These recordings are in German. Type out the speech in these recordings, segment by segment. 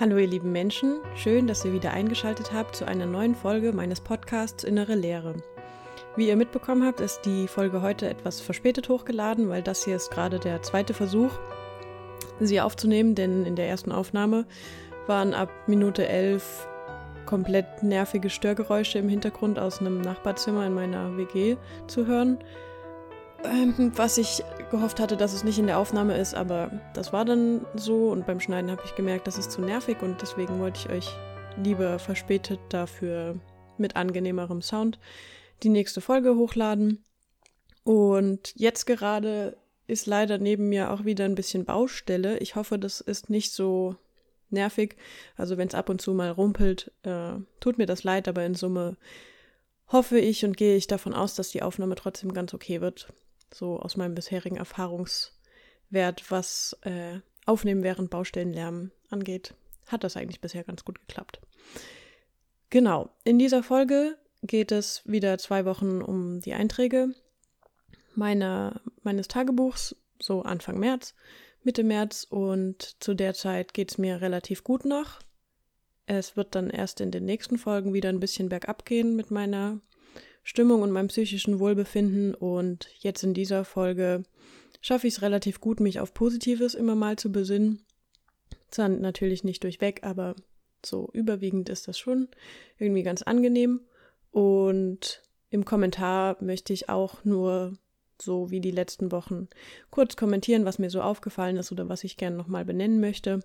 Hallo ihr lieben Menschen, schön, dass ihr wieder eingeschaltet habt zu einer neuen Folge meines Podcasts Innere Lehre. Wie ihr mitbekommen habt, ist die Folge heute etwas verspätet hochgeladen, weil das hier ist gerade der zweite Versuch, sie aufzunehmen, denn in der ersten Aufnahme waren ab Minute 11 komplett nervige Störgeräusche im Hintergrund aus einem Nachbarzimmer in meiner WG zu hören. Ähm, was ich gehofft hatte, dass es nicht in der Aufnahme ist, aber das war dann so und beim Schneiden habe ich gemerkt, das ist zu nervig und deswegen wollte ich euch lieber verspätet dafür mit angenehmerem Sound die nächste Folge hochladen. Und jetzt gerade ist leider neben mir auch wieder ein bisschen Baustelle. Ich hoffe, das ist nicht so nervig. Also wenn es ab und zu mal rumpelt, äh, tut mir das leid, aber in Summe hoffe ich und gehe ich davon aus, dass die Aufnahme trotzdem ganz okay wird so aus meinem bisherigen Erfahrungswert, was äh, Aufnehmen während Baustellenlärm angeht, hat das eigentlich bisher ganz gut geklappt. Genau, in dieser Folge geht es wieder zwei Wochen um die Einträge meiner, meines Tagebuchs, so Anfang März, Mitte März und zu der Zeit geht es mir relativ gut noch. Es wird dann erst in den nächsten Folgen wieder ein bisschen bergab gehen mit meiner Stimmung und meinem psychischen Wohlbefinden. Und jetzt in dieser Folge schaffe ich es relativ gut, mich auf Positives immer mal zu besinnen. Zwar natürlich nicht durchweg, aber so überwiegend ist das schon irgendwie ganz angenehm. Und im Kommentar möchte ich auch nur so wie die letzten Wochen kurz kommentieren, was mir so aufgefallen ist oder was ich gerne nochmal benennen möchte.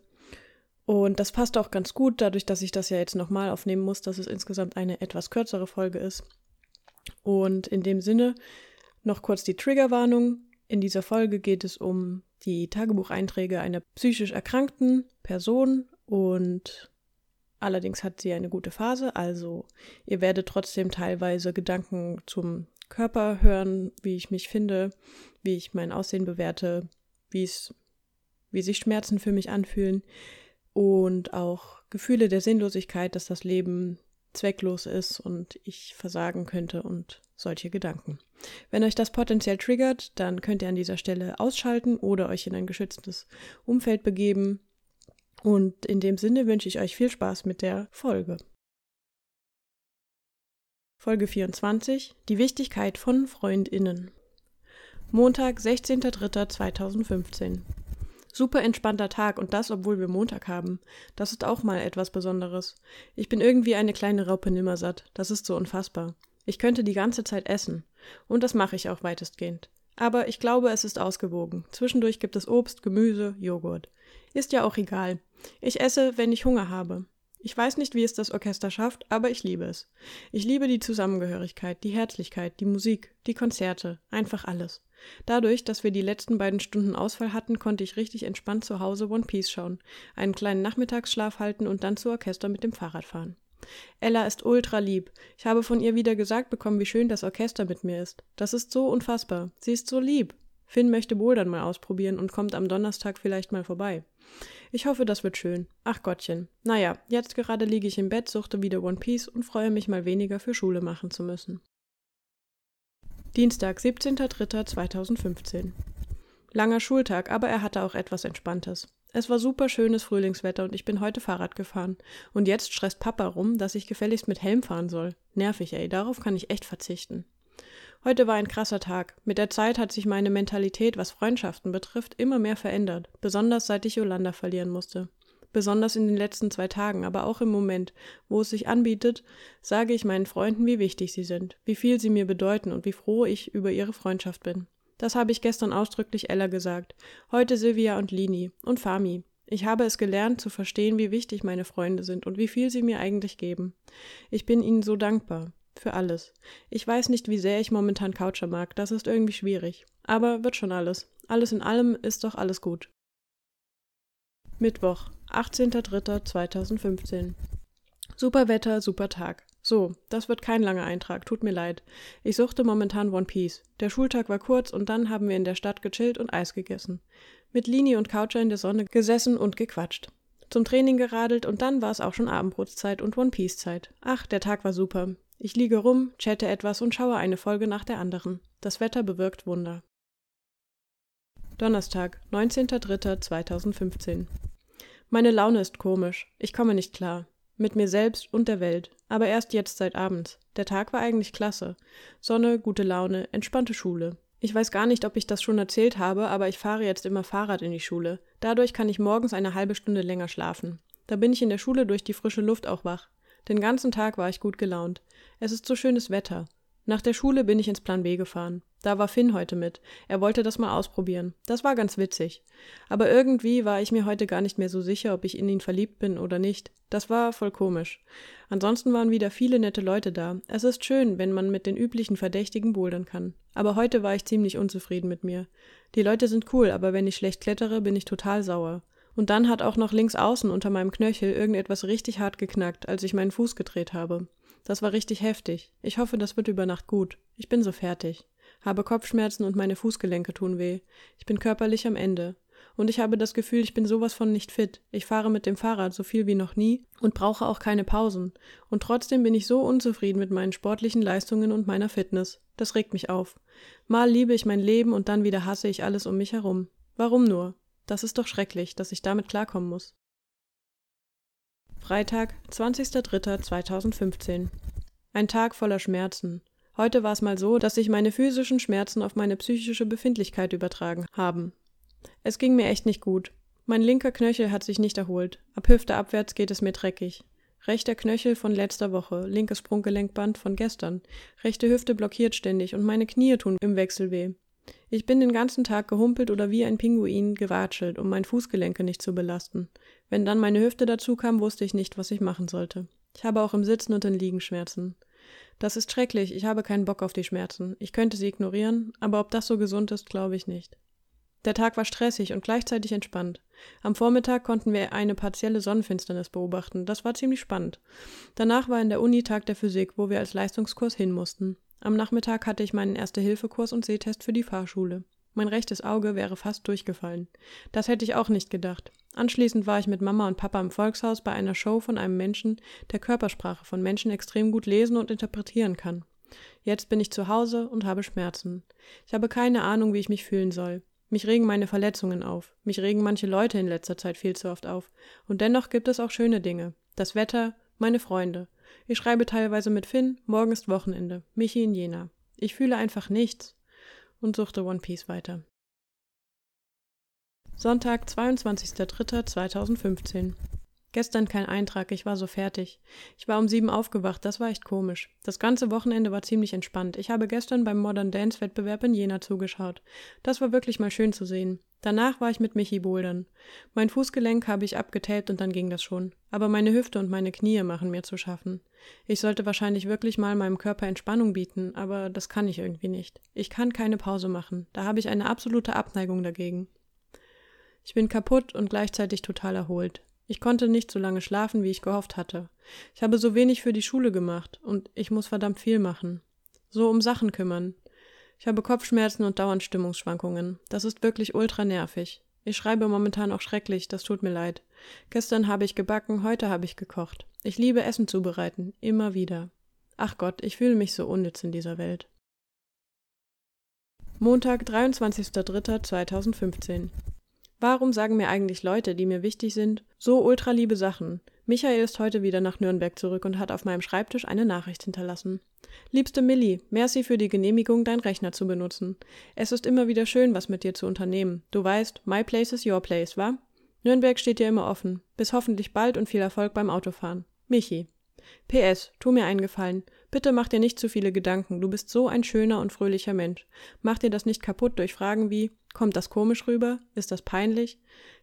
Und das passt auch ganz gut, dadurch, dass ich das ja jetzt nochmal aufnehmen muss, dass es insgesamt eine etwas kürzere Folge ist. Und in dem Sinne noch kurz die Triggerwarnung. In dieser Folge geht es um die Tagebucheinträge einer psychisch erkrankten Person und allerdings hat sie eine gute Phase, also ihr werdet trotzdem teilweise Gedanken zum Körper hören, wie ich mich finde, wie ich mein Aussehen bewerte, wie es wie sich Schmerzen für mich anfühlen und auch Gefühle der Sinnlosigkeit, dass das Leben zwecklos ist und ich versagen könnte und solche Gedanken. Wenn euch das potenziell triggert, dann könnt ihr an dieser Stelle ausschalten oder euch in ein geschütztes Umfeld begeben. Und in dem Sinne wünsche ich euch viel Spaß mit der Folge. Folge 24 Die Wichtigkeit von Freundinnen. Montag, 16.03.2015 Super entspannter Tag und das, obwohl wir Montag haben. Das ist auch mal etwas Besonderes. Ich bin irgendwie eine kleine Raupe nimmersatt. Das ist so unfassbar. Ich könnte die ganze Zeit essen. Und das mache ich auch weitestgehend. Aber ich glaube, es ist ausgewogen. Zwischendurch gibt es Obst, Gemüse, Joghurt. Ist ja auch egal. Ich esse, wenn ich Hunger habe. Ich weiß nicht, wie es das Orchester schafft, aber ich liebe es. Ich liebe die Zusammengehörigkeit, die Herzlichkeit, die Musik, die Konzerte, einfach alles. Dadurch, dass wir die letzten beiden Stunden Ausfall hatten, konnte ich richtig entspannt zu Hause One Piece schauen, einen kleinen Nachmittagsschlaf halten und dann zu Orchester mit dem Fahrrad fahren. Ella ist ultra lieb. Ich habe von ihr wieder gesagt bekommen, wie schön das Orchester mit mir ist. Das ist so unfassbar. Sie ist so lieb. Finn möchte Bouldern mal ausprobieren und kommt am Donnerstag vielleicht mal vorbei. Ich hoffe, das wird schön. Ach Gottchen. Naja, jetzt gerade liege ich im Bett, suchte wieder One Piece und freue mich mal weniger für Schule machen zu müssen. Dienstag, 17.03.2015. Langer Schultag, aber er hatte auch etwas Entspanntes. Es war super schönes Frühlingswetter und ich bin heute Fahrrad gefahren. Und jetzt stresst Papa rum, dass ich gefälligst mit Helm fahren soll. Nervig, ey, darauf kann ich echt verzichten. Heute war ein krasser Tag. Mit der Zeit hat sich meine Mentalität, was Freundschaften betrifft, immer mehr verändert, besonders seit ich Yolanda verlieren musste besonders in den letzten zwei Tagen, aber auch im Moment, wo es sich anbietet, sage ich meinen Freunden, wie wichtig sie sind, wie viel sie mir bedeuten und wie froh ich über ihre Freundschaft bin. Das habe ich gestern ausdrücklich Ella gesagt, heute Silvia und Lini und Fami. Ich habe es gelernt zu verstehen, wie wichtig meine Freunde sind und wie viel sie mir eigentlich geben. Ich bin ihnen so dankbar. Für alles. Ich weiß nicht, wie sehr ich momentan Coucher mag, das ist irgendwie schwierig. Aber wird schon alles. Alles in allem ist doch alles gut. Mittwoch, 18.03.2015. Super Wetter, super Tag. So, das wird kein langer Eintrag, tut mir leid. Ich suchte momentan One Piece. Der Schultag war kurz und dann haben wir in der Stadt gechillt und Eis gegessen. Mit Lini und Coucher in der Sonne gesessen und gequatscht. Zum Training geradelt und dann war es auch schon Abendbrotszeit und One Piece Zeit. Ach, der Tag war super. Ich liege rum, chatte etwas und schaue eine Folge nach der anderen. Das Wetter bewirkt Wunder. Donnerstag, 19.03.2015. Meine Laune ist komisch. Ich komme nicht klar. Mit mir selbst und der Welt. Aber erst jetzt seit abends. Der Tag war eigentlich klasse. Sonne, gute Laune, entspannte Schule. Ich weiß gar nicht, ob ich das schon erzählt habe, aber ich fahre jetzt immer Fahrrad in die Schule. Dadurch kann ich morgens eine halbe Stunde länger schlafen. Da bin ich in der Schule durch die frische Luft auch wach. Den ganzen Tag war ich gut gelaunt. Es ist so schönes Wetter. Nach der Schule bin ich ins Plan B gefahren. Da war Finn heute mit. Er wollte das mal ausprobieren. Das war ganz witzig. Aber irgendwie war ich mir heute gar nicht mehr so sicher, ob ich in ihn verliebt bin oder nicht. Das war voll komisch. Ansonsten waren wieder viele nette Leute da. Es ist schön, wenn man mit den üblichen Verdächtigen bouldern kann. Aber heute war ich ziemlich unzufrieden mit mir. Die Leute sind cool, aber wenn ich schlecht klettere, bin ich total sauer. Und dann hat auch noch links außen unter meinem Knöchel irgendetwas richtig hart geknackt, als ich meinen Fuß gedreht habe. Das war richtig heftig. Ich hoffe, das wird über Nacht gut. Ich bin so fertig. Habe Kopfschmerzen und meine Fußgelenke tun weh. Ich bin körperlich am Ende. Und ich habe das Gefühl, ich bin sowas von nicht fit. Ich fahre mit dem Fahrrad so viel wie noch nie und brauche auch keine Pausen. Und trotzdem bin ich so unzufrieden mit meinen sportlichen Leistungen und meiner Fitness. Das regt mich auf. Mal liebe ich mein Leben und dann wieder hasse ich alles um mich herum. Warum nur? Das ist doch schrecklich, dass ich damit klarkommen muss. Freitag, 20.03.2015. Ein Tag voller Schmerzen. Heute war es mal so, dass sich meine physischen Schmerzen auf meine psychische Befindlichkeit übertragen haben. Es ging mir echt nicht gut. Mein linker Knöchel hat sich nicht erholt. Ab Hüfte abwärts geht es mir dreckig. Rechter Knöchel von letzter Woche, linkes Sprunggelenkband von gestern. Rechte Hüfte blockiert ständig und meine Knie tun im Wechsel weh. Ich bin den ganzen Tag gehumpelt oder wie ein Pinguin gewatschelt, um mein Fußgelenke nicht zu belasten. Wenn dann meine Hüfte dazu kam, wusste ich nicht, was ich machen sollte. Ich habe auch im Sitzen und im Liegen Schmerzen. Das ist schrecklich, ich habe keinen Bock auf die Schmerzen. Ich könnte sie ignorieren, aber ob das so gesund ist, glaube ich nicht. Der Tag war stressig und gleichzeitig entspannt. Am Vormittag konnten wir eine partielle Sonnenfinsternis beobachten. Das war ziemlich spannend. Danach war in der Uni Tag der Physik, wo wir als Leistungskurs hin mussten. Am Nachmittag hatte ich meinen Erste-Hilfe-Kurs und Sehtest für die Fahrschule. Mein rechtes Auge wäre fast durchgefallen. Das hätte ich auch nicht gedacht. Anschließend war ich mit Mama und Papa im Volkshaus bei einer Show von einem Menschen, der Körpersprache von Menschen extrem gut lesen und interpretieren kann. Jetzt bin ich zu Hause und habe Schmerzen. Ich habe keine Ahnung, wie ich mich fühlen soll. Mich regen meine Verletzungen auf. Mich regen manche Leute in letzter Zeit viel zu oft auf. Und dennoch gibt es auch schöne Dinge. Das Wetter, meine Freunde. Ich schreibe teilweise mit Finn, morgen ist Wochenende. Michi in Jena. Ich fühle einfach nichts und suchte One Piece weiter. Sonntag, 22.03.2015. Gestern kein Eintrag, ich war so fertig. Ich war um sieben aufgewacht, das war echt komisch. Das ganze Wochenende war ziemlich entspannt. Ich habe gestern beim Modern Dance Wettbewerb in Jena zugeschaut. Das war wirklich mal schön zu sehen. Danach war ich mit Michi bouldern. Mein Fußgelenk habe ich abgetaped und dann ging das schon. Aber meine Hüfte und meine Knie machen mir zu schaffen. Ich sollte wahrscheinlich wirklich mal meinem Körper Entspannung bieten, aber das kann ich irgendwie nicht. Ich kann keine Pause machen. Da habe ich eine absolute Abneigung dagegen. Ich bin kaputt und gleichzeitig total erholt. Ich konnte nicht so lange schlafen, wie ich gehofft hatte. Ich habe so wenig für die Schule gemacht und ich muss verdammt viel machen. So um Sachen kümmern. Ich habe Kopfschmerzen und dauernd Stimmungsschwankungen. Das ist wirklich ultra nervig. Ich schreibe momentan auch schrecklich, das tut mir leid. Gestern habe ich gebacken, heute habe ich gekocht. Ich liebe Essen zubereiten, immer wieder. Ach Gott, ich fühle mich so unnütz in dieser Welt. Montag, 23.03.2015 Warum sagen mir eigentlich Leute, die mir wichtig sind, so ultraliebe Sachen? Michael ist heute wieder nach Nürnberg zurück und hat auf meinem Schreibtisch eine Nachricht hinterlassen. Liebste Millie, merci für die Genehmigung, dein Rechner zu benutzen. Es ist immer wieder schön, was mit dir zu unternehmen. Du weißt, my place is your place, wa? Nürnberg steht dir immer offen. Bis hoffentlich bald und viel Erfolg beim Autofahren. Michi. PS, tu mir einen Gefallen. Bitte mach dir nicht zu viele Gedanken. Du bist so ein schöner und fröhlicher Mensch. Mach dir das nicht kaputt durch Fragen wie, kommt das komisch rüber? Ist das peinlich?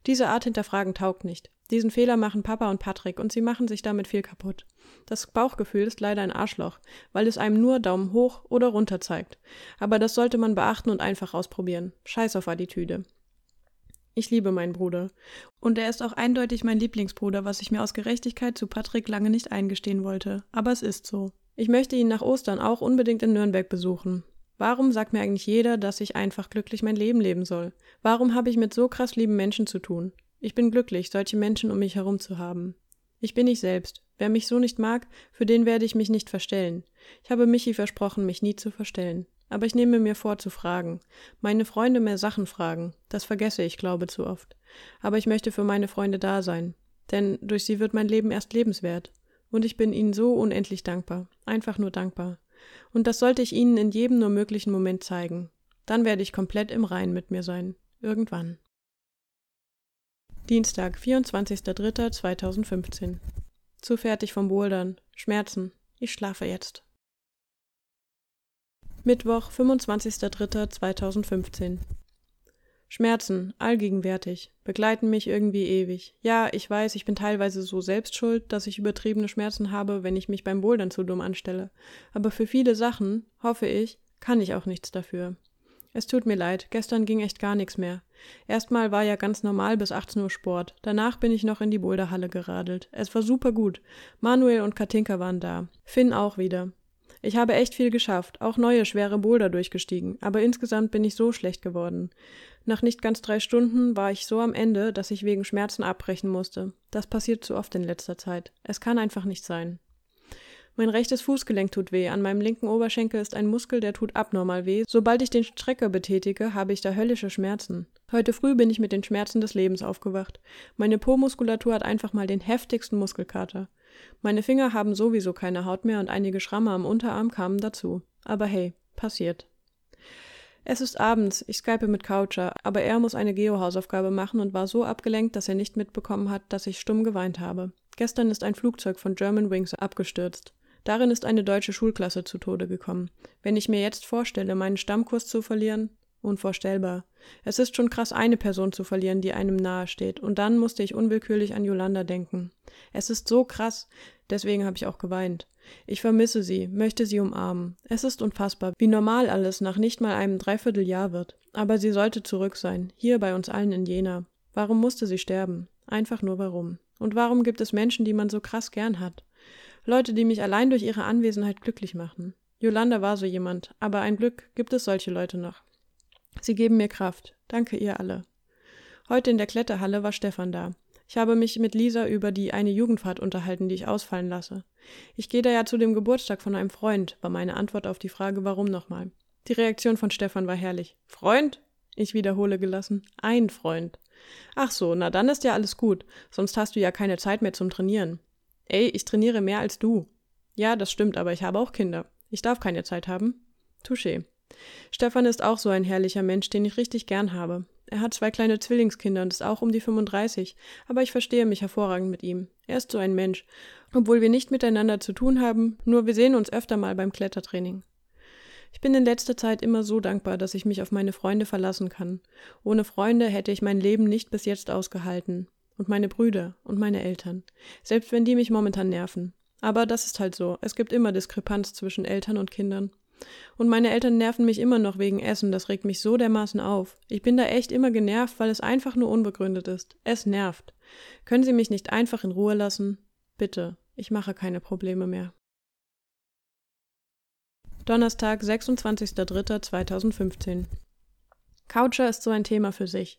Diese Art hinterfragen taugt nicht. Diesen Fehler machen Papa und Patrick und sie machen sich damit viel kaputt. Das Bauchgefühl ist leider ein Arschloch, weil es einem nur Daumen hoch oder runter zeigt. Aber das sollte man beachten und einfach ausprobieren. Scheiß auf Attitüde. Ich liebe meinen Bruder. Und er ist auch eindeutig mein Lieblingsbruder, was ich mir aus Gerechtigkeit zu Patrick lange nicht eingestehen wollte. Aber es ist so. Ich möchte ihn nach Ostern auch unbedingt in Nürnberg besuchen. Warum sagt mir eigentlich jeder, dass ich einfach glücklich mein Leben leben soll? Warum habe ich mit so krass lieben Menschen zu tun? Ich bin glücklich, solche Menschen um mich herum zu haben. Ich bin ich selbst. Wer mich so nicht mag, für den werde ich mich nicht verstellen. Ich habe Michi versprochen, mich nie zu verstellen. Aber ich nehme mir vor zu fragen. Meine Freunde mehr Sachen fragen. Das vergesse ich, glaube zu oft. Aber ich möchte für meine Freunde da sein. denn durch sie wird mein Leben erst lebenswert. Und ich bin ihnen so unendlich dankbar, einfach nur dankbar. Und das sollte ich ihnen in jedem nur möglichen Moment zeigen. Dann werde ich komplett im Rein mit mir sein. Irgendwann. Dienstag, 24.03.2015. Zu fertig vom Bouldern. Schmerzen. Ich schlafe jetzt. Mittwoch, 25.03.2015. Schmerzen, allgegenwärtig, begleiten mich irgendwie ewig. Ja, ich weiß, ich bin teilweise so selbst schuld, dass ich übertriebene Schmerzen habe, wenn ich mich beim Bouldern zu dumm anstelle. Aber für viele Sachen, hoffe ich, kann ich auch nichts dafür. Es tut mir leid, gestern ging echt gar nichts mehr. Erstmal war ja ganz normal bis 18 Uhr Sport. Danach bin ich noch in die Boulderhalle geradelt. Es war super gut. Manuel und Katinka waren da. Finn auch wieder. Ich habe echt viel geschafft, auch neue schwere Boulder durchgestiegen, aber insgesamt bin ich so schlecht geworden. Nach nicht ganz drei Stunden war ich so am Ende, dass ich wegen Schmerzen abbrechen musste. Das passiert zu oft in letzter Zeit. Es kann einfach nicht sein. Mein rechtes Fußgelenk tut weh, an meinem linken Oberschenkel ist ein Muskel, der tut abnormal weh. Sobald ich den Strecker betätige, habe ich da höllische Schmerzen. Heute früh bin ich mit den Schmerzen des Lebens aufgewacht. Meine Po-Muskulatur hat einfach mal den heftigsten Muskelkater. Meine Finger haben sowieso keine Haut mehr und einige Schramme am Unterarm kamen dazu. Aber hey, passiert. Es ist abends, ich skype mit Coucher, aber er muss eine Geo-Hausaufgabe machen und war so abgelenkt, dass er nicht mitbekommen hat, dass ich stumm geweint habe. Gestern ist ein Flugzeug von German Wings abgestürzt. Darin ist eine deutsche Schulklasse zu Tode gekommen. Wenn ich mir jetzt vorstelle, meinen Stammkurs zu verlieren, unvorstellbar. Es ist schon krass, eine Person zu verlieren, die einem nahe steht, und dann musste ich unwillkürlich an Yolanda denken. Es ist so krass, deswegen habe ich auch geweint. Ich vermisse sie, möchte sie umarmen. Es ist unfassbar, wie normal alles nach nicht mal einem Dreivierteljahr wird. Aber sie sollte zurück sein, hier bei uns allen in Jena. Warum musste sie sterben? Einfach nur warum. Und warum gibt es Menschen, die man so krass gern hat? Leute, die mich allein durch ihre Anwesenheit glücklich machen. Yolanda war so jemand, aber ein Glück gibt es solche Leute noch. Sie geben mir Kraft. Danke ihr alle. Heute in der Kletterhalle war Stefan da. Ich habe mich mit Lisa über die eine Jugendfahrt unterhalten, die ich ausfallen lasse. Ich gehe da ja zu dem Geburtstag von einem Freund, war meine Antwort auf die Frage, warum nochmal. Die Reaktion von Stefan war herrlich. Freund? Ich wiederhole gelassen. Ein Freund. Ach so, na dann ist ja alles gut, sonst hast du ja keine Zeit mehr zum Trainieren. Ey, ich trainiere mehr als du. Ja, das stimmt, aber ich habe auch Kinder. Ich darf keine Zeit haben. Touché. Stefan ist auch so ein herrlicher Mensch, den ich richtig gern habe. Er hat zwei kleine Zwillingskinder und ist auch um die 35, aber ich verstehe mich hervorragend mit ihm. Er ist so ein Mensch, obwohl wir nicht miteinander zu tun haben, nur wir sehen uns öfter mal beim Klettertraining. Ich bin in letzter Zeit immer so dankbar, dass ich mich auf meine Freunde verlassen kann. Ohne Freunde hätte ich mein Leben nicht bis jetzt ausgehalten. Und meine Brüder und meine Eltern. Selbst wenn die mich momentan nerven. Aber das ist halt so. Es gibt immer Diskrepanz zwischen Eltern und Kindern. Und meine Eltern nerven mich immer noch wegen Essen, das regt mich so dermaßen auf. Ich bin da echt immer genervt, weil es einfach nur unbegründet ist. Es nervt. Können Sie mich nicht einfach in Ruhe lassen? Bitte, ich mache keine Probleme mehr. Donnerstag, 26.03.2015 Coucher ist so ein Thema für sich.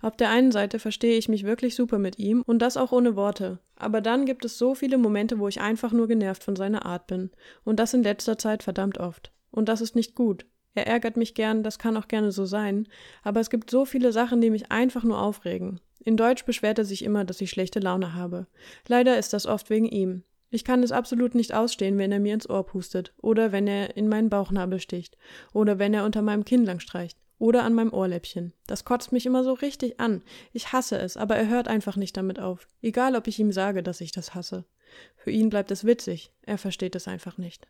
Auf der einen Seite verstehe ich mich wirklich super mit ihm und das auch ohne Worte. Aber dann gibt es so viele Momente, wo ich einfach nur genervt von seiner Art bin. Und das in letzter Zeit verdammt oft. Und das ist nicht gut. Er ärgert mich gern, das kann auch gerne so sein, aber es gibt so viele Sachen, die mich einfach nur aufregen. In Deutsch beschwert er sich immer, dass ich schlechte Laune habe. Leider ist das oft wegen ihm. Ich kann es absolut nicht ausstehen, wenn er mir ins Ohr pustet, oder wenn er in meinen Bauchnabel sticht, oder wenn er unter meinem Kinn lang streicht, oder an meinem Ohrläppchen. Das kotzt mich immer so richtig an. Ich hasse es, aber er hört einfach nicht damit auf. Egal, ob ich ihm sage, dass ich das hasse. Für ihn bleibt es witzig, er versteht es einfach nicht.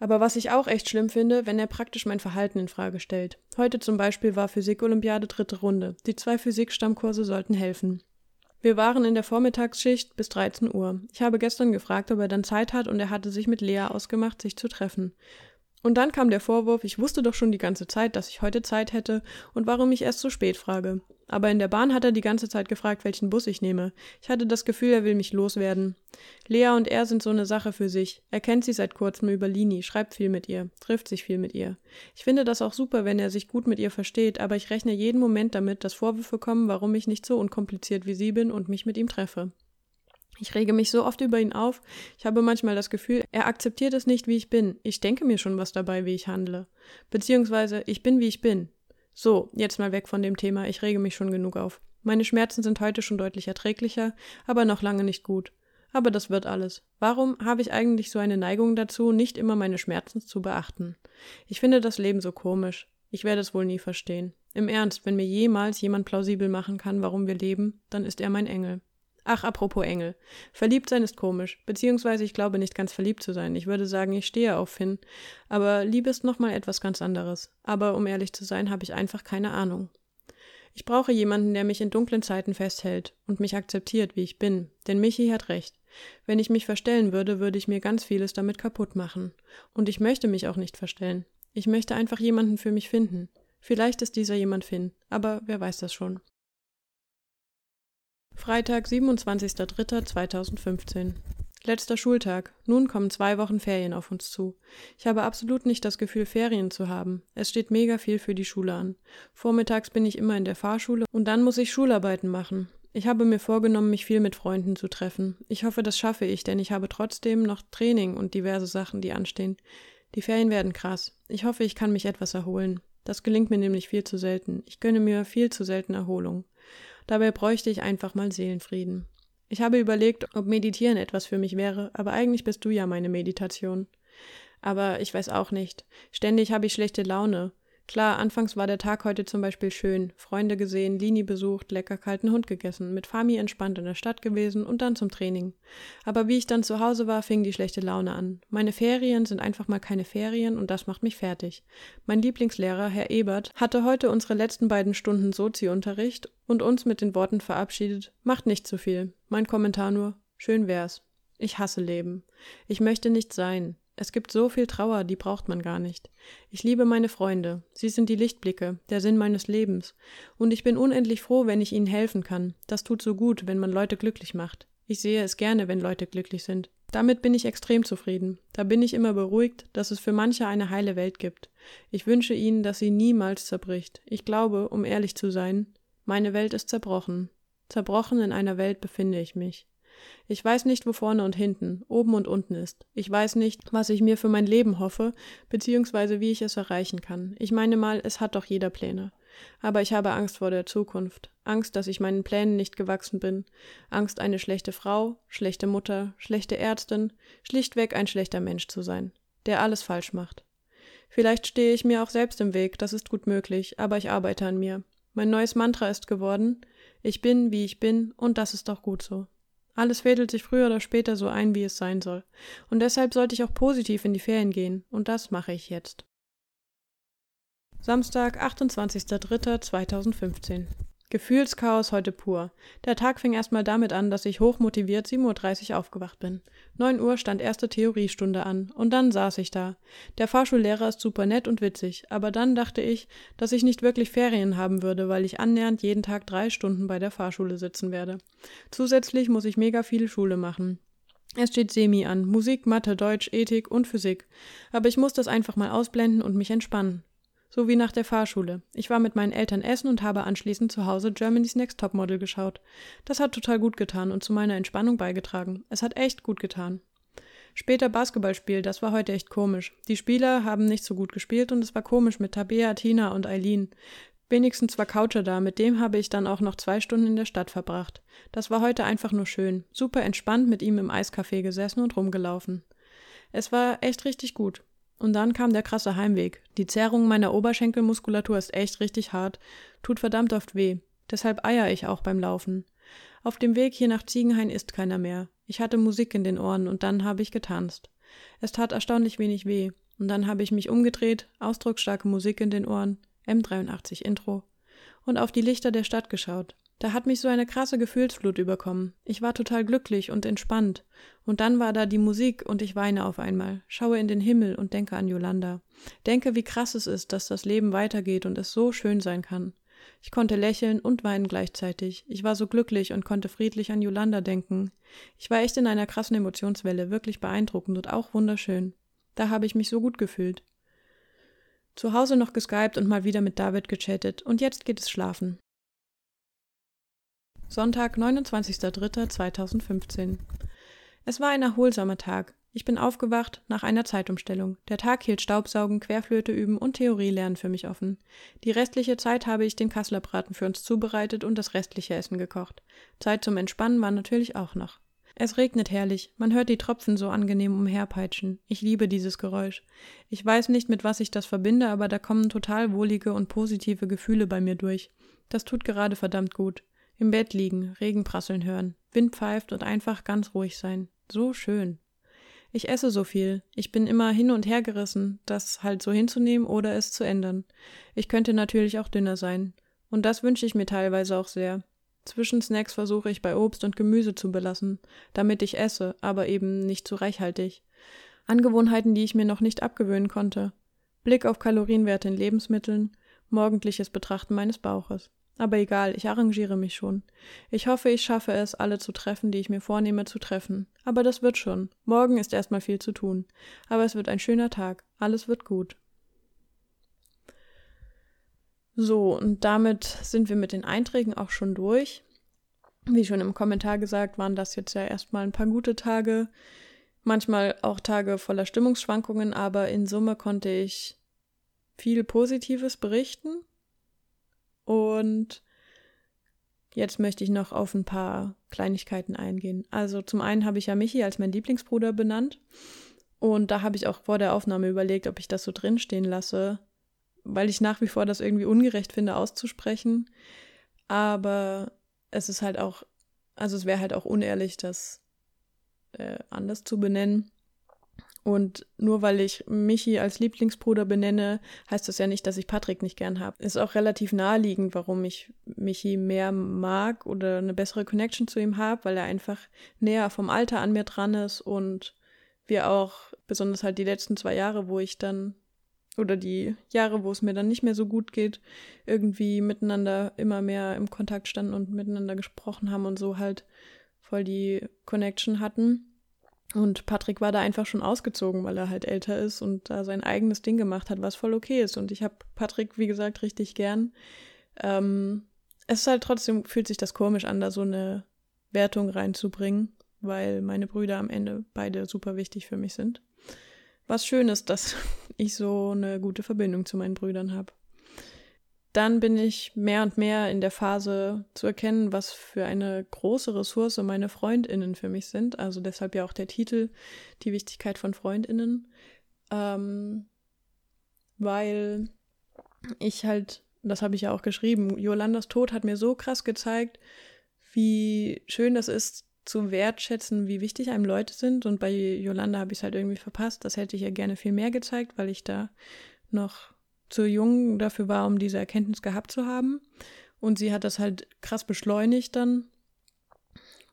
Aber was ich auch echt schlimm finde, wenn er praktisch mein Verhalten in Frage stellt. Heute zum Beispiel war Physik-Olympiade dritte Runde. Die zwei Physik-Stammkurse sollten helfen. Wir waren in der Vormittagsschicht bis 13 Uhr. Ich habe gestern gefragt, ob er dann Zeit hat und er hatte sich mit Lea ausgemacht, sich zu treffen. Und dann kam der Vorwurf, ich wusste doch schon die ganze Zeit, dass ich heute Zeit hätte und warum ich erst so spät frage. Aber in der Bahn hat er die ganze Zeit gefragt, welchen Bus ich nehme. Ich hatte das Gefühl, er will mich loswerden. Lea und er sind so eine Sache für sich. Er kennt sie seit kurzem über Lini, schreibt viel mit ihr, trifft sich viel mit ihr. Ich finde das auch super, wenn er sich gut mit ihr versteht, aber ich rechne jeden Moment damit, dass Vorwürfe kommen, warum ich nicht so unkompliziert wie sie bin und mich mit ihm treffe. Ich rege mich so oft über ihn auf. Ich habe manchmal das Gefühl, er akzeptiert es nicht, wie ich bin. Ich denke mir schon was dabei, wie ich handle. Beziehungsweise, ich bin, wie ich bin. So, jetzt mal weg von dem Thema, ich rege mich schon genug auf. Meine Schmerzen sind heute schon deutlich erträglicher, aber noch lange nicht gut. Aber das wird alles. Warum habe ich eigentlich so eine Neigung dazu, nicht immer meine Schmerzen zu beachten? Ich finde das Leben so komisch. Ich werde es wohl nie verstehen. Im Ernst, wenn mir jemals jemand plausibel machen kann, warum wir leben, dann ist er mein Engel. Ach, apropos Engel. Verliebt sein ist komisch, beziehungsweise ich glaube nicht ganz verliebt zu sein. Ich würde sagen, ich stehe auf Finn. Aber Liebe ist nochmal etwas ganz anderes. Aber um ehrlich zu sein, habe ich einfach keine Ahnung. Ich brauche jemanden, der mich in dunklen Zeiten festhält und mich akzeptiert, wie ich bin. Denn Michi hat recht. Wenn ich mich verstellen würde, würde ich mir ganz vieles damit kaputt machen. Und ich möchte mich auch nicht verstellen. Ich möchte einfach jemanden für mich finden. Vielleicht ist dieser jemand Finn, aber wer weiß das schon. Freitag, 27.03.2015. Letzter Schultag. Nun kommen zwei Wochen Ferien auf uns zu. Ich habe absolut nicht das Gefühl, Ferien zu haben. Es steht mega viel für die Schule an. Vormittags bin ich immer in der Fahrschule und dann muss ich Schularbeiten machen. Ich habe mir vorgenommen, mich viel mit Freunden zu treffen. Ich hoffe, das schaffe ich, denn ich habe trotzdem noch Training und diverse Sachen, die anstehen. Die Ferien werden krass. Ich hoffe, ich kann mich etwas erholen. Das gelingt mir nämlich viel zu selten. Ich gönne mir viel zu selten Erholung. Dabei bräuchte ich einfach mal Seelenfrieden. Ich habe überlegt, ob Meditieren etwas für mich wäre, aber eigentlich bist du ja meine Meditation. Aber ich weiß auch nicht. Ständig habe ich schlechte Laune. Klar, anfangs war der Tag heute zum Beispiel schön. Freunde gesehen, Lini besucht, lecker kalten Hund gegessen, mit Fami entspannt in der Stadt gewesen und dann zum Training. Aber wie ich dann zu Hause war, fing die schlechte Laune an. Meine Ferien sind einfach mal keine Ferien und das macht mich fertig. Mein Lieblingslehrer, Herr Ebert, hatte heute unsere letzten beiden Stunden Sozi-Unterricht und uns mit den Worten verabschiedet, macht nicht zu viel. Mein Kommentar nur, schön wär's. Ich hasse Leben. Ich möchte nicht sein. Es gibt so viel Trauer, die braucht man gar nicht. Ich liebe meine Freunde. Sie sind die Lichtblicke, der Sinn meines Lebens. Und ich bin unendlich froh, wenn ich ihnen helfen kann. Das tut so gut, wenn man Leute glücklich macht. Ich sehe es gerne, wenn Leute glücklich sind. Damit bin ich extrem zufrieden. Da bin ich immer beruhigt, dass es für manche eine heile Welt gibt. Ich wünsche ihnen, dass sie niemals zerbricht. Ich glaube, um ehrlich zu sein, meine Welt ist zerbrochen. Zerbrochen in einer Welt befinde ich mich. Ich weiß nicht, wo vorne und hinten, oben und unten ist. Ich weiß nicht, was ich mir für mein Leben hoffe, beziehungsweise wie ich es erreichen kann. Ich meine mal, es hat doch jeder Pläne. Aber ich habe Angst vor der Zukunft. Angst, dass ich meinen Plänen nicht gewachsen bin. Angst, eine schlechte Frau, schlechte Mutter, schlechte Ärztin, schlichtweg ein schlechter Mensch zu sein, der alles falsch macht. Vielleicht stehe ich mir auch selbst im Weg, das ist gut möglich, aber ich arbeite an mir. Mein neues Mantra ist geworden, ich bin, wie ich bin, und das ist auch gut so. Alles fädelt sich früher oder später so ein, wie es sein soll. Und deshalb sollte ich auch positiv in die Ferien gehen. Und das mache ich jetzt. Samstag, 28.03.2015. Gefühlschaos heute pur. Der Tag fing erstmal damit an, dass ich hochmotiviert 7.30 Uhr aufgewacht bin. 9 Uhr stand erste Theoriestunde an und dann saß ich da. Der Fahrschullehrer ist super nett und witzig, aber dann dachte ich, dass ich nicht wirklich Ferien haben würde, weil ich annähernd jeden Tag drei Stunden bei der Fahrschule sitzen werde. Zusätzlich muss ich mega viel Schule machen. Es steht Semi an, Musik, Mathe, Deutsch, Ethik und Physik. Aber ich muss das einfach mal ausblenden und mich entspannen. So wie nach der Fahrschule. Ich war mit meinen Eltern essen und habe anschließend zu Hause Germany's Next Topmodel geschaut. Das hat total gut getan und zu meiner Entspannung beigetragen. Es hat echt gut getan. Später Basketballspiel, das war heute echt komisch. Die Spieler haben nicht so gut gespielt und es war komisch mit Tabea, Tina und Eileen. Wenigstens war Coucher da, mit dem habe ich dann auch noch zwei Stunden in der Stadt verbracht. Das war heute einfach nur schön. Super entspannt mit ihm im Eiscafé gesessen und rumgelaufen. Es war echt richtig gut. Und dann kam der krasse Heimweg. Die Zerrung meiner Oberschenkelmuskulatur ist echt richtig hart, tut verdammt oft weh. Deshalb eier ich auch beim Laufen. Auf dem Weg hier nach Ziegenhain ist keiner mehr. Ich hatte Musik in den Ohren und dann habe ich getanzt. Es tat erstaunlich wenig weh. Und dann habe ich mich umgedreht, ausdrucksstarke Musik in den Ohren, M83 Intro, und auf die Lichter der Stadt geschaut. Da hat mich so eine krasse Gefühlsflut überkommen. Ich war total glücklich und entspannt. Und dann war da die Musik und ich weine auf einmal, schaue in den Himmel und denke an Yolanda. Denke, wie krass es ist, dass das Leben weitergeht und es so schön sein kann. Ich konnte lächeln und weinen gleichzeitig. Ich war so glücklich und konnte friedlich an Yolanda denken. Ich war echt in einer krassen Emotionswelle, wirklich beeindruckend und auch wunderschön. Da habe ich mich so gut gefühlt. Zu Hause noch geskypt und mal wieder mit David gechattet und jetzt geht es schlafen. Sonntag, 29.03.2015. Es war ein erholsamer Tag. Ich bin aufgewacht nach einer Zeitumstellung. Der Tag hielt Staubsaugen, Querflöte üben und Theorielernen für mich offen. Die restliche Zeit habe ich den Kasslerbraten für uns zubereitet und das restliche Essen gekocht. Zeit zum Entspannen war natürlich auch noch. Es regnet herrlich, man hört die Tropfen so angenehm umherpeitschen. Ich liebe dieses Geräusch. Ich weiß nicht, mit was ich das verbinde, aber da kommen total wohlige und positive Gefühle bei mir durch. Das tut gerade verdammt gut. Im Bett liegen, Regen prasseln hören, Wind pfeift und einfach ganz ruhig sein. So schön. Ich esse so viel. Ich bin immer hin und her gerissen, das halt so hinzunehmen oder es zu ändern. Ich könnte natürlich auch dünner sein. Und das wünsche ich mir teilweise auch sehr. Zwischensnacks versuche ich bei Obst und Gemüse zu belassen, damit ich esse, aber eben nicht zu reichhaltig. Angewohnheiten, die ich mir noch nicht abgewöhnen konnte. Blick auf Kalorienwerte in Lebensmitteln, morgendliches Betrachten meines Bauches. Aber egal, ich arrangiere mich schon. Ich hoffe, ich schaffe es, alle zu treffen, die ich mir vornehme zu treffen. Aber das wird schon. Morgen ist erstmal viel zu tun. Aber es wird ein schöner Tag. Alles wird gut. So, und damit sind wir mit den Einträgen auch schon durch. Wie schon im Kommentar gesagt, waren das jetzt ja erstmal ein paar gute Tage. Manchmal auch Tage voller Stimmungsschwankungen, aber in Summe konnte ich viel Positives berichten. Und jetzt möchte ich noch auf ein paar Kleinigkeiten eingehen. Also zum einen habe ich ja Michi als mein Lieblingsbruder benannt. Und da habe ich auch vor der Aufnahme überlegt, ob ich das so drinstehen lasse, weil ich nach wie vor das irgendwie ungerecht finde, auszusprechen. Aber es ist halt auch, also es wäre halt auch unehrlich, das äh, anders zu benennen. Und nur weil ich Michi als Lieblingsbruder benenne, heißt das ja nicht, dass ich Patrick nicht gern habe. Ist auch relativ naheliegend, warum ich Michi mehr mag oder eine bessere Connection zu ihm habe, weil er einfach näher vom Alter an mir dran ist und wir auch, besonders halt die letzten zwei Jahre, wo ich dann oder die Jahre, wo es mir dann nicht mehr so gut geht, irgendwie miteinander immer mehr im Kontakt standen und miteinander gesprochen haben und so halt voll die Connection hatten. Und Patrick war da einfach schon ausgezogen, weil er halt älter ist und da sein eigenes Ding gemacht hat, was voll okay ist. Und ich habe Patrick, wie gesagt, richtig gern. Ähm, es ist halt trotzdem, fühlt sich das komisch an, da so eine Wertung reinzubringen, weil meine Brüder am Ende beide super wichtig für mich sind was schön ist, dass ich so eine gute Verbindung zu meinen Brüdern habe. Dann bin ich mehr und mehr in der Phase zu erkennen, was für eine große Ressource meine Freundinnen für mich sind. Also deshalb ja auch der Titel, die Wichtigkeit von Freundinnen. Ähm, weil ich halt, das habe ich ja auch geschrieben, Jolandas Tod hat mir so krass gezeigt, wie schön das ist, zu wertschätzen, wie wichtig einem Leute sind. Und bei Yolanda habe ich es halt irgendwie verpasst. Das hätte ich ja gerne viel mehr gezeigt, weil ich da noch zu jung dafür war, um diese Erkenntnis gehabt zu haben. Und sie hat das halt krass beschleunigt dann.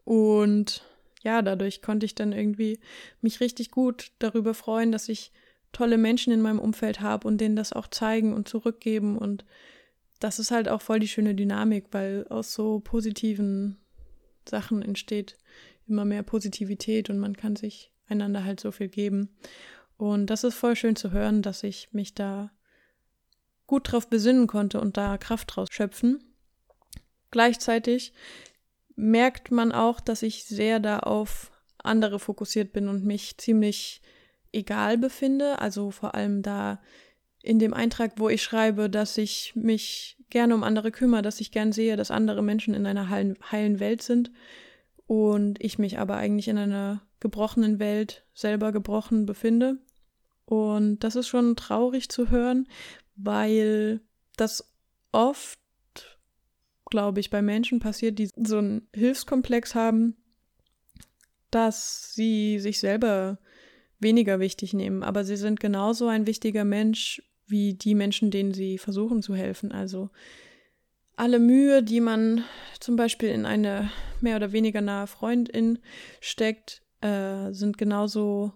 Und ja, dadurch konnte ich dann irgendwie mich richtig gut darüber freuen, dass ich tolle Menschen in meinem Umfeld habe und denen das auch zeigen und zurückgeben. Und das ist halt auch voll die schöne Dynamik, weil aus so positiven Sachen entsteht immer mehr Positivität und man kann sich einander halt so viel geben. Und das ist voll schön zu hören, dass ich mich da gut drauf besinnen konnte und da Kraft draus schöpfen. Gleichzeitig merkt man auch, dass ich sehr da auf andere fokussiert bin und mich ziemlich egal befinde. Also vor allem da in dem Eintrag, wo ich schreibe, dass ich mich gerne um andere kümmere, dass ich gern sehe, dass andere Menschen in einer heilen Welt sind und ich mich aber eigentlich in einer gebrochenen Welt selber gebrochen befinde. Und das ist schon traurig zu hören, weil das oft, glaube ich, bei Menschen passiert, die so einen Hilfskomplex haben, dass sie sich selber weniger wichtig nehmen. Aber sie sind genauso ein wichtiger Mensch wie die Menschen, denen sie versuchen zu helfen. Also alle Mühe, die man zum Beispiel in eine mehr oder weniger nahe Freundin steckt, äh, sind genauso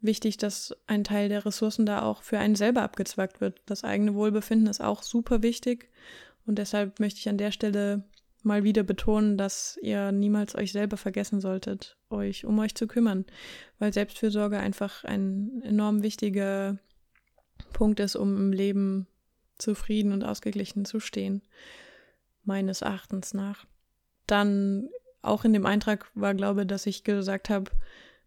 wichtig, dass ein Teil der Ressourcen da auch für einen selber abgezwackt wird. Das eigene Wohlbefinden ist auch super wichtig und deshalb möchte ich an der Stelle mal wieder betonen, dass ihr niemals euch selber vergessen solltet, euch um euch zu kümmern, weil Selbstfürsorge einfach ein enorm wichtiger Punkt ist, um im Leben zufrieden und ausgeglichen zu stehen, meines Erachtens nach. Dann auch in dem Eintrag war, glaube ich, dass ich gesagt habe,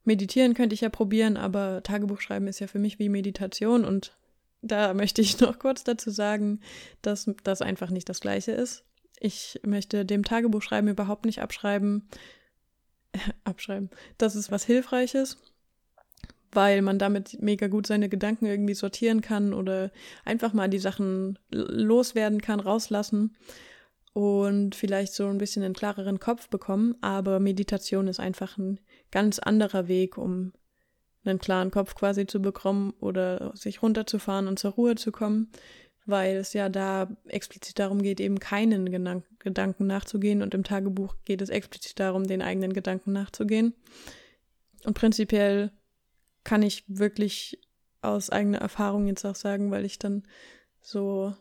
Meditieren könnte ich ja probieren, aber Tagebuch schreiben ist ja für mich wie Meditation und da möchte ich noch kurz dazu sagen, dass das einfach nicht das gleiche ist. Ich möchte dem Tagebuchschreiben überhaupt nicht abschreiben, äh, abschreiben, dass es was Hilfreiches, weil man damit mega gut seine Gedanken irgendwie sortieren kann oder einfach mal die Sachen loswerden kann, rauslassen und vielleicht so ein bisschen einen klareren Kopf bekommen. Aber Meditation ist einfach ein ganz anderer Weg, um einen klaren Kopf quasi zu bekommen oder sich runterzufahren und zur Ruhe zu kommen, weil es ja da explizit darum geht, eben keinen Gedank Gedanken nachzugehen und im Tagebuch geht es explizit darum, den eigenen Gedanken nachzugehen. Und prinzipiell kann ich wirklich aus eigener Erfahrung jetzt auch sagen, weil ich dann so,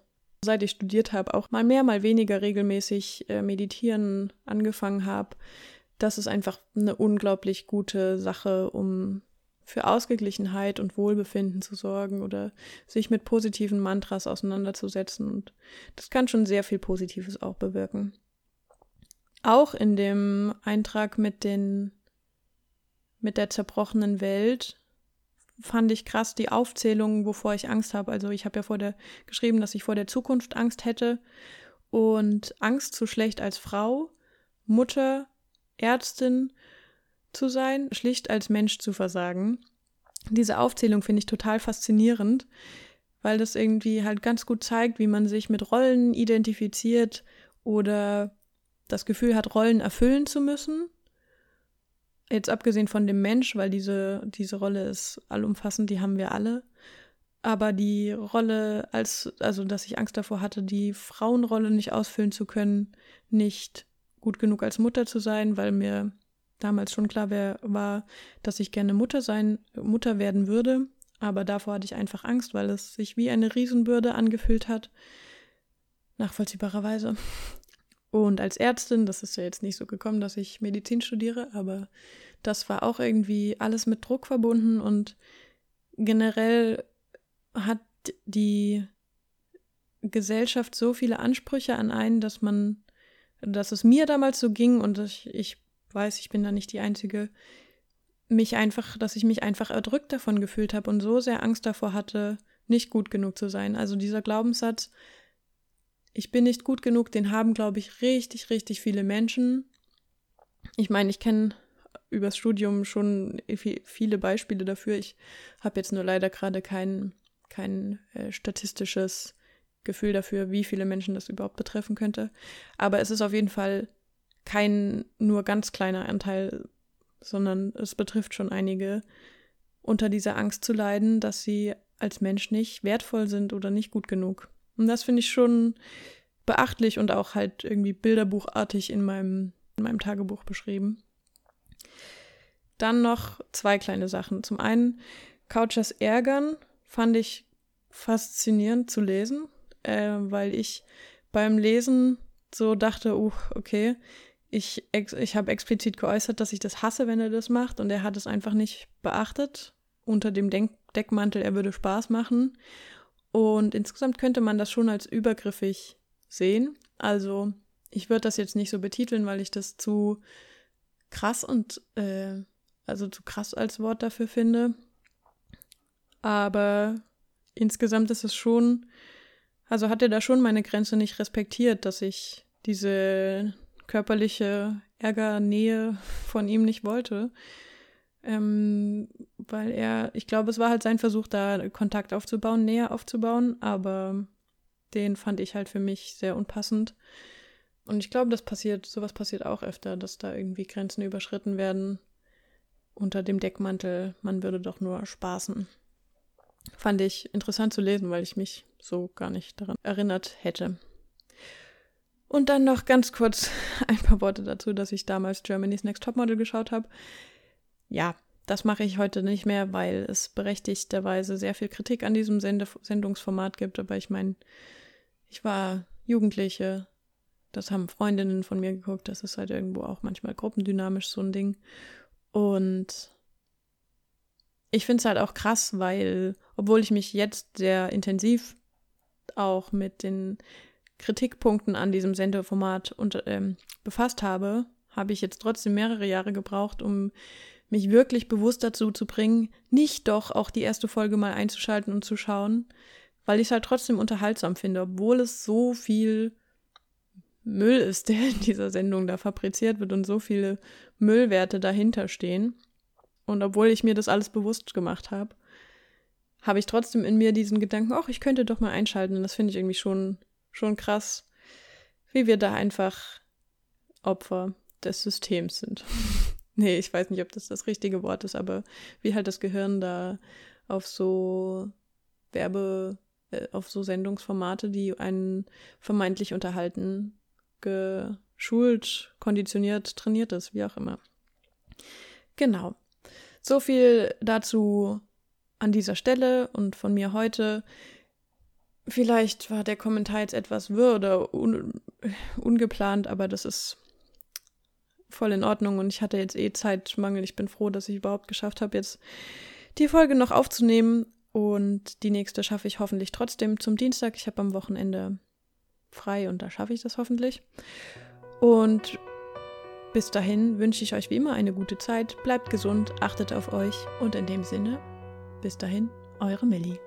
seit ich studiert habe, auch mal mehr, mal weniger regelmäßig äh, meditieren angefangen habe. Das ist einfach eine unglaublich gute Sache, um für Ausgeglichenheit und Wohlbefinden zu sorgen oder sich mit positiven Mantras auseinanderzusetzen. Und das kann schon sehr viel Positives auch bewirken. Auch in dem Eintrag mit den mit der zerbrochenen Welt fand ich krass die Aufzählung, wovor ich Angst habe. Also ich habe ja vor der geschrieben, dass ich vor der Zukunft Angst hätte und Angst zu schlecht als Frau, Mutter, Ärztin zu sein, schlicht als Mensch zu versagen. Diese Aufzählung finde ich total faszinierend, weil das irgendwie halt ganz gut zeigt, wie man sich mit Rollen identifiziert oder das Gefühl hat, Rollen erfüllen zu müssen. Jetzt abgesehen von dem Mensch, weil diese, diese Rolle ist allumfassend, die haben wir alle. Aber die Rolle als, also dass ich Angst davor hatte, die Frauenrolle nicht ausfüllen zu können, nicht gut genug als Mutter zu sein, weil mir damals schon klar wär, war, dass ich gerne Mutter sein, Mutter werden würde. Aber davor hatte ich einfach Angst, weil es sich wie eine Riesenbürde angefühlt hat. Nachvollziehbarerweise. Und als Ärztin, das ist ja jetzt nicht so gekommen, dass ich Medizin studiere, aber das war auch irgendwie alles mit Druck verbunden und generell hat die Gesellschaft so viele Ansprüche an einen, dass man, dass es mir damals so ging und ich, ich weiß, ich bin da nicht die Einzige, mich einfach, dass ich mich einfach erdrückt davon gefühlt habe und so sehr Angst davor hatte, nicht gut genug zu sein. Also dieser Glaubenssatz, ich bin nicht gut genug, den haben, glaube ich, richtig, richtig viele Menschen. Ich meine, ich kenne übers Studium schon viele Beispiele dafür. Ich habe jetzt nur leider gerade kein, kein äh, statistisches Gefühl dafür, wie viele Menschen das überhaupt betreffen könnte. Aber es ist auf jeden Fall kein nur ganz kleiner Anteil, sondern es betrifft schon einige, unter dieser Angst zu leiden, dass sie als Mensch nicht wertvoll sind oder nicht gut genug. Und das finde ich schon beachtlich und auch halt irgendwie bilderbuchartig in meinem, in meinem Tagebuch beschrieben. Dann noch zwei kleine Sachen. Zum einen, Couchers Ärgern fand ich faszinierend zu lesen, äh, weil ich beim Lesen so dachte, uh, okay, ich, ich habe explizit geäußert, dass ich das hasse, wenn er das macht, und er hat es einfach nicht beachtet, unter dem Denk Deckmantel, er würde Spaß machen. Und insgesamt könnte man das schon als übergriffig sehen. Also ich würde das jetzt nicht so betiteln, weil ich das zu krass und äh, also zu krass als Wort dafür finde. Aber insgesamt ist es schon, also hat er da schon meine Grenze nicht respektiert, dass ich diese körperliche Ärgernähe von ihm nicht wollte. Ähm, weil er, ich glaube, es war halt sein Versuch, da Kontakt aufzubauen, näher aufzubauen, aber den fand ich halt für mich sehr unpassend. Und ich glaube, das passiert, sowas passiert auch öfter, dass da irgendwie Grenzen überschritten werden unter dem Deckmantel, man würde doch nur spaßen. Fand ich interessant zu lesen, weil ich mich so gar nicht daran erinnert hätte. Und dann noch ganz kurz ein paar Worte dazu, dass ich damals Germany's Next Topmodel geschaut habe. Ja, das mache ich heute nicht mehr, weil es berechtigterweise sehr viel Kritik an diesem Sende Sendungsformat gibt. Aber ich meine, ich war Jugendliche, das haben Freundinnen von mir geguckt, das ist halt irgendwo auch manchmal gruppendynamisch so ein Ding. Und ich finde es halt auch krass, weil, obwohl ich mich jetzt sehr intensiv auch mit den Kritikpunkten an diesem Sendeformat und, ähm, befasst habe, habe ich jetzt trotzdem mehrere Jahre gebraucht, um mich wirklich bewusst dazu zu bringen, nicht doch auch die erste Folge mal einzuschalten und zu schauen, weil ich es halt trotzdem unterhaltsam finde, obwohl es so viel Müll ist, der in dieser Sendung da fabriziert wird und so viele Müllwerte dahinter stehen. Und obwohl ich mir das alles bewusst gemacht habe, habe ich trotzdem in mir diesen Gedanken, ach, ich könnte doch mal einschalten. Und das finde ich irgendwie schon, schon krass, wie wir da einfach Opfer des Systems sind. nee, ich weiß nicht, ob das das richtige Wort ist, aber wie halt das Gehirn da auf so Werbe, äh, auf so Sendungsformate, die einen vermeintlich unterhalten, geschult, konditioniert, trainiert ist, wie auch immer. Genau. So viel dazu an dieser Stelle und von mir heute. Vielleicht war der Kommentar jetzt etwas wirr un ungeplant, aber das ist voll in Ordnung und ich hatte jetzt eh Zeitmangel. Ich bin froh, dass ich überhaupt geschafft habe, jetzt die Folge noch aufzunehmen und die nächste schaffe ich hoffentlich trotzdem zum Dienstag. Ich habe am Wochenende frei und da schaffe ich das hoffentlich. Und bis dahin wünsche ich euch wie immer eine gute Zeit, bleibt gesund, achtet auf euch und in dem Sinne, bis dahin, eure Millie.